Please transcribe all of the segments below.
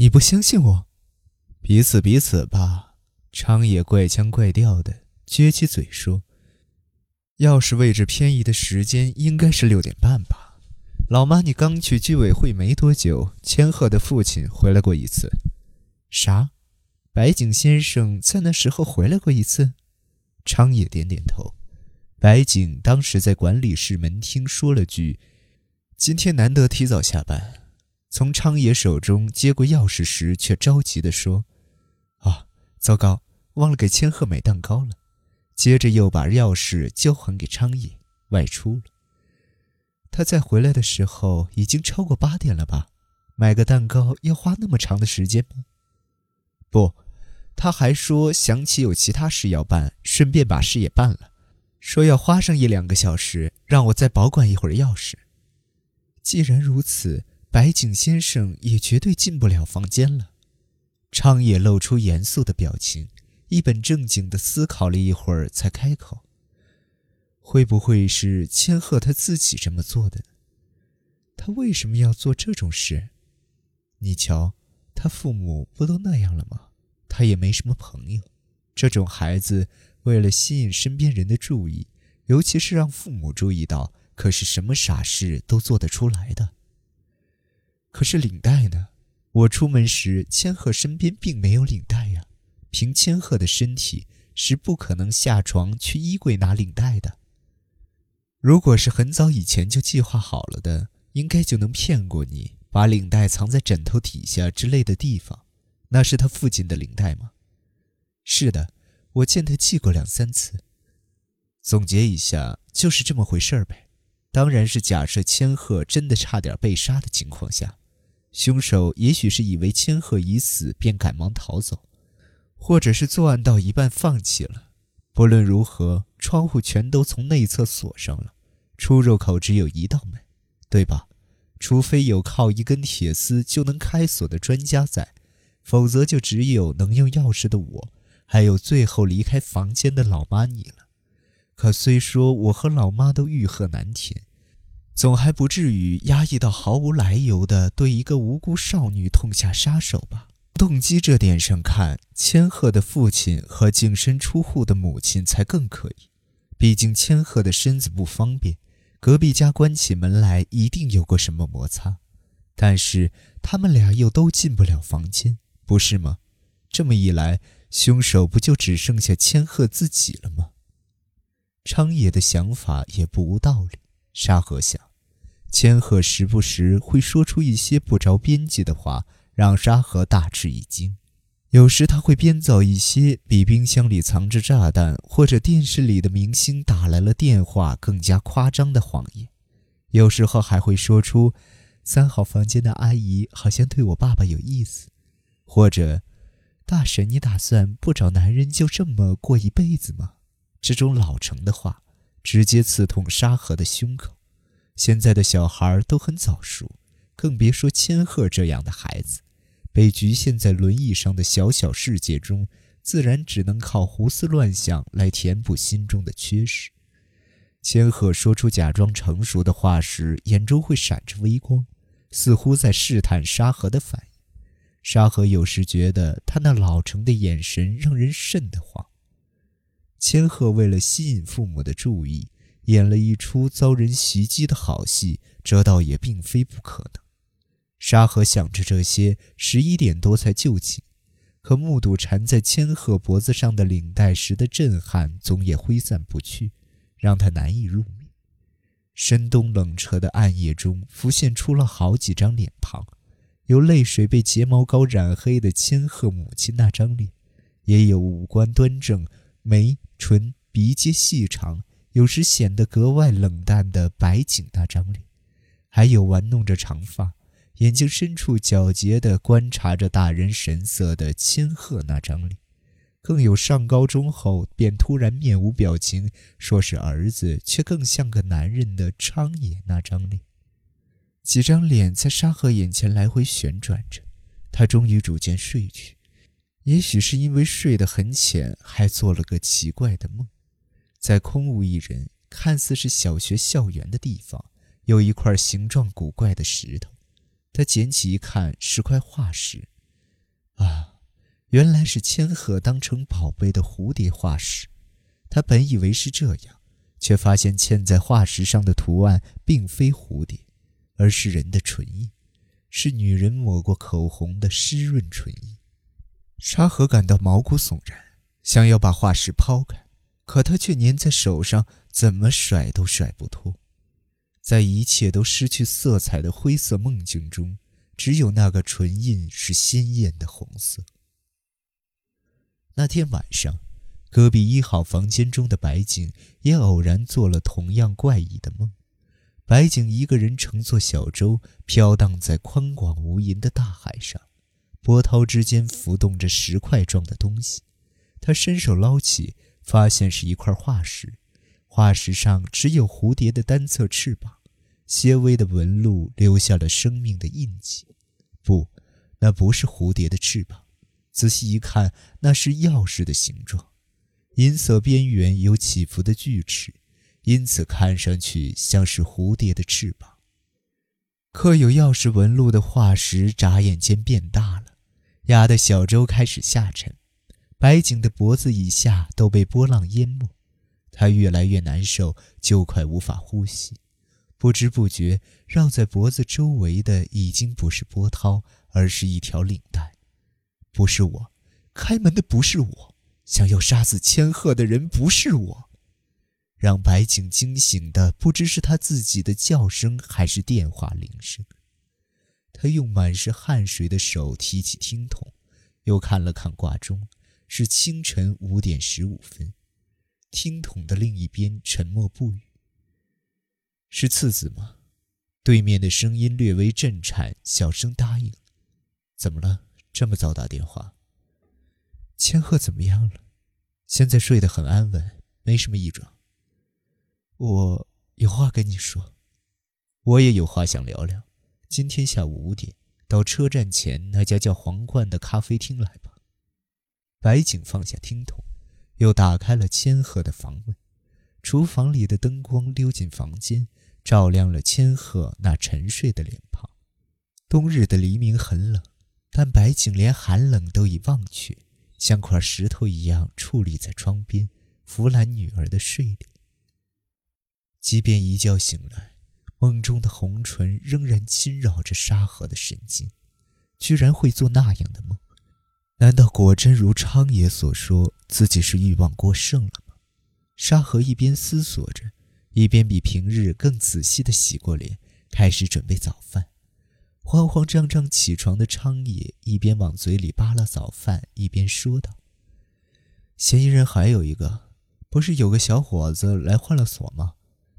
你不相信我？彼此彼此吧。昌野怪腔怪调的撅起嘴说：“钥匙位置偏移的时间应该是六点半吧？老妈，你刚去居委会没多久，千鹤的父亲回来过一次。啥？白井先生在那时候回来过一次？”昌野点点头。白井当时在管理室门厅说了句：“今天难得提早下班。”从昌野手中接过钥匙时，却着急地说：“啊，糟糕，忘了给千鹤买蛋糕了。”接着又把钥匙交还给昌野，外出了。他再回来的时候已经超过八点了吧？买个蛋糕要花那么长的时间吗？不，他还说想起有其他事要办，顺便把事也办了。说要花上一两个小时，让我再保管一会儿钥匙。既然如此，白井先生也绝对进不了房间了。昌野露出严肃的表情，一本正经地思考了一会儿，才开口：“会不会是千鹤他自己这么做的？他为什么要做这种事？你瞧，他父母不都那样了吗？他也没什么朋友，这种孩子。”为了吸引身边人的注意，尤其是让父母注意到，可是什么傻事都做得出来的。可是领带呢？我出门时，千鹤身边并没有领带呀。凭千鹤的身体，是不可能下床去衣柜拿领带的。如果是很早以前就计划好了的，应该就能骗过你，把领带藏在枕头底下之类的地方。那是他父亲的领带吗？是的。我见他系过两三次。总结一下，就是这么回事儿呗。当然是假设千鹤真的差点被杀的情况下，凶手也许是以为千鹤已死，便赶忙逃走，或者是作案到一半放弃了。不论如何，窗户全都从内侧锁上了，出入口只有一道门，对吧？除非有靠一根铁丝就能开锁的专家在，否则就只有能用钥匙的我。还有最后离开房间的老妈你了，可虽说我和老妈都欲壑难填，总还不至于压抑到毫无来由的对一个无辜少女痛下杀手吧？动机这点上看，千鹤的父亲和净身出户的母亲才更可疑。毕竟千鹤的身子不方便，隔壁家关起门来一定有过什么摩擦，但是他们俩又都进不了房间，不是吗？这么一来。凶手不就只剩下千鹤自己了吗？昌野的想法也不无道理。沙河想，千鹤时不时会说出一些不着边际的话，让沙河大吃一惊。有时他会编造一些比冰箱里藏着炸弹或者电视里的明星打来了电话更加夸张的谎言。有时候还会说出“三号房间的阿姨好像对我爸爸有意思”，或者。大婶，你打算不找男人就这么过一辈子吗？这种老成的话，直接刺痛沙河的胸口。现在的小孩都很早熟，更别说千鹤这样的孩子，被局限在轮椅上的小小世界中，自然只能靠胡思乱想来填补心中的缺失。千鹤说出假装成熟的话时，眼中会闪着微光，似乎在试探沙河的反应。沙河有时觉得他那老成的眼神让人瘆得慌。千鹤为了吸引父母的注意，演了一出遭人袭击的好戏，这倒也并非不可能。沙河想着这些，十一点多才就寝，可目睹缠在千鹤脖子上的领带时的震撼，总也挥散不去，让他难以入眠。深冬冷彻的暗夜中，浮现出了好几张脸庞。有泪水被睫毛膏染黑的千鹤母亲那张脸，也有五官端正、眉唇鼻尖细长，有时显得格外冷淡的白景那张脸，还有玩弄着长发、眼睛深处皎洁地观察着大人神色的千鹤那张脸，更有上高中后便突然面无表情，说是儿子却更像个男人的昌野那张脸。几张脸在沙河眼前来回旋转着，他终于逐渐睡去。也许是因为睡得很浅，还做了个奇怪的梦。在空无一人、看似是小学校园的地方，有一块形状古怪的石头。他捡起一看，是块化石，啊，原来是千鹤当成宝贝的蝴蝶化石。他本以为是这样，却发现嵌在化石上的图案并非蝴蝶，而是人的唇印，是女人抹过口红的湿润唇印。沙河感到毛骨悚然，想要把化石抛开，可它却粘在手上，怎么甩都甩不脱。在一切都失去色彩的灰色梦境中，只有那个唇印是鲜艳的红色。那天晚上，隔壁一号房间中的白景也偶然做了同样怪异的梦。白景一个人乘坐小舟，飘荡在宽广无垠的大海上。波涛之间浮动着石块状的东西，他伸手捞起，发现是一块化石。化石上只有蝴蝶的单侧翅膀，些微的纹路留下了生命的印记。不，那不是蝴蝶的翅膀。仔细一看，那是钥匙的形状，银色边缘有起伏的锯齿，因此看上去像是蝴蝶的翅膀。刻有钥匙纹路的化石眨眼间变大了。压得小舟开始下沉，白景的脖子以下都被波浪淹没，他越来越难受，就快无法呼吸。不知不觉，绕在脖子周围的已经不是波涛，而是一条领带。不是我，开门的不是我，想要杀死千鹤的人不是我。让白景惊醒的，不知是他自己的叫声，还是电话铃声。他用满是汗水的手提起听筒，又看了看挂钟，是清晨五点十五分。听筒的另一边沉默不语。是次子吗？对面的声音略微震颤，小声答应：“怎么了？这么早打电话？千鹤怎么样了？现在睡得很安稳，没什么异状。我有话跟你说，我也有话想聊聊。”今天下午五点，到车站前那家叫皇冠的咖啡厅来吧。白景放下听筒，又打开了千鹤的房门。厨房里的灯光溜进房间，照亮了千鹤那沉睡的脸庞。冬日的黎明很冷，但白景连寒冷都已忘却，像块石头一样矗立在窗边，扶揽女儿的睡脸。即便一觉醒来。梦中的红唇仍然侵扰着沙河的神经，居然会做那样的梦？难道果真如昌爷所说，自己是欲望过剩了吗？沙河一边思索着，一边比平日更仔细地洗过脸，开始准备早饭。慌慌张张起床的昌爷一边往嘴里扒拉早饭，一边说道：“嫌疑人还有一个，不是有个小伙子来换了锁吗？”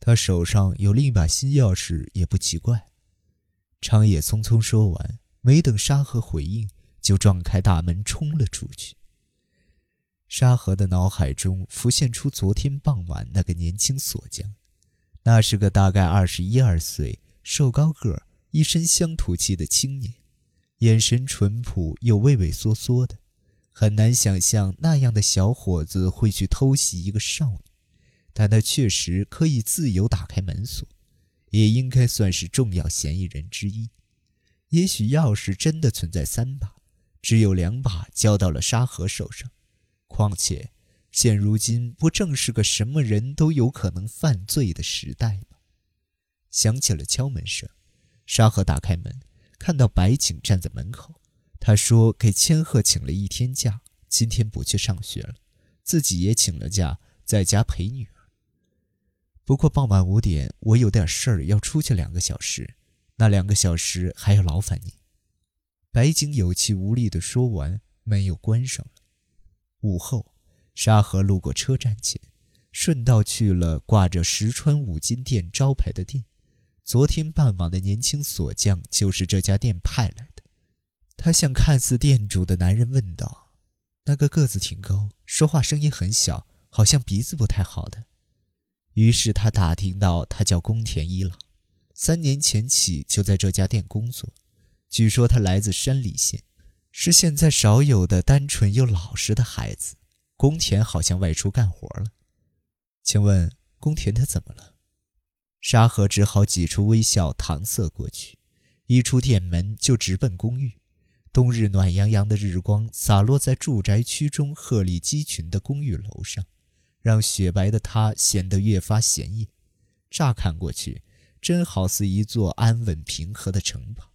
他手上有另一把新钥匙，也不奇怪。长野匆匆说完，没等沙河回应，就撞开大门冲了出去。沙河的脑海中浮现出昨天傍晚那个年轻锁匠，那是个大概二十一二岁、瘦高个、一身乡土气的青年，眼神淳朴又畏畏缩缩的，很难想象那样的小伙子会去偷袭一个少女。但他确实可以自由打开门锁，也应该算是重要嫌疑人之一。也许钥匙真的存在三把，只有两把交到了沙河手上。况且，现如今不正是个什么人都有可能犯罪的时代吗？响起了敲门声，沙河打开门，看到白景站在门口。他说：“给千鹤请了一天假，今天不去上学了，自己也请了假，在家陪女儿。”不过傍晚五点，我有点事儿要出去两个小时，那两个小时还要劳烦你。白景有气无力地说完，门又关上了。午后，沙河路过车站前，顺道去了挂着石川五金店招牌的店。昨天傍晚的年轻锁匠就是这家店派来的。他向看似店主的男人问道：“那个个子挺高，说话声音很小，好像鼻子不太好的。”于是他打听到，他叫宫田一郎，三年前起就在这家店工作。据说他来自山梨县，是现在少有的单纯又老实的孩子。宫田好像外出干活了，请问宫田他怎么了？沙河只好挤出微笑搪塞过去，一出店门就直奔公寓。冬日暖洋洋的日光洒落在住宅区中鹤立鸡群的公寓楼上，让雪白的它显得越发显眼。乍看过去，真好似一座安稳平和的城堡，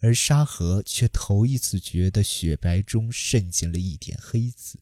而沙河却头一次觉得雪白中渗进了一点黑子。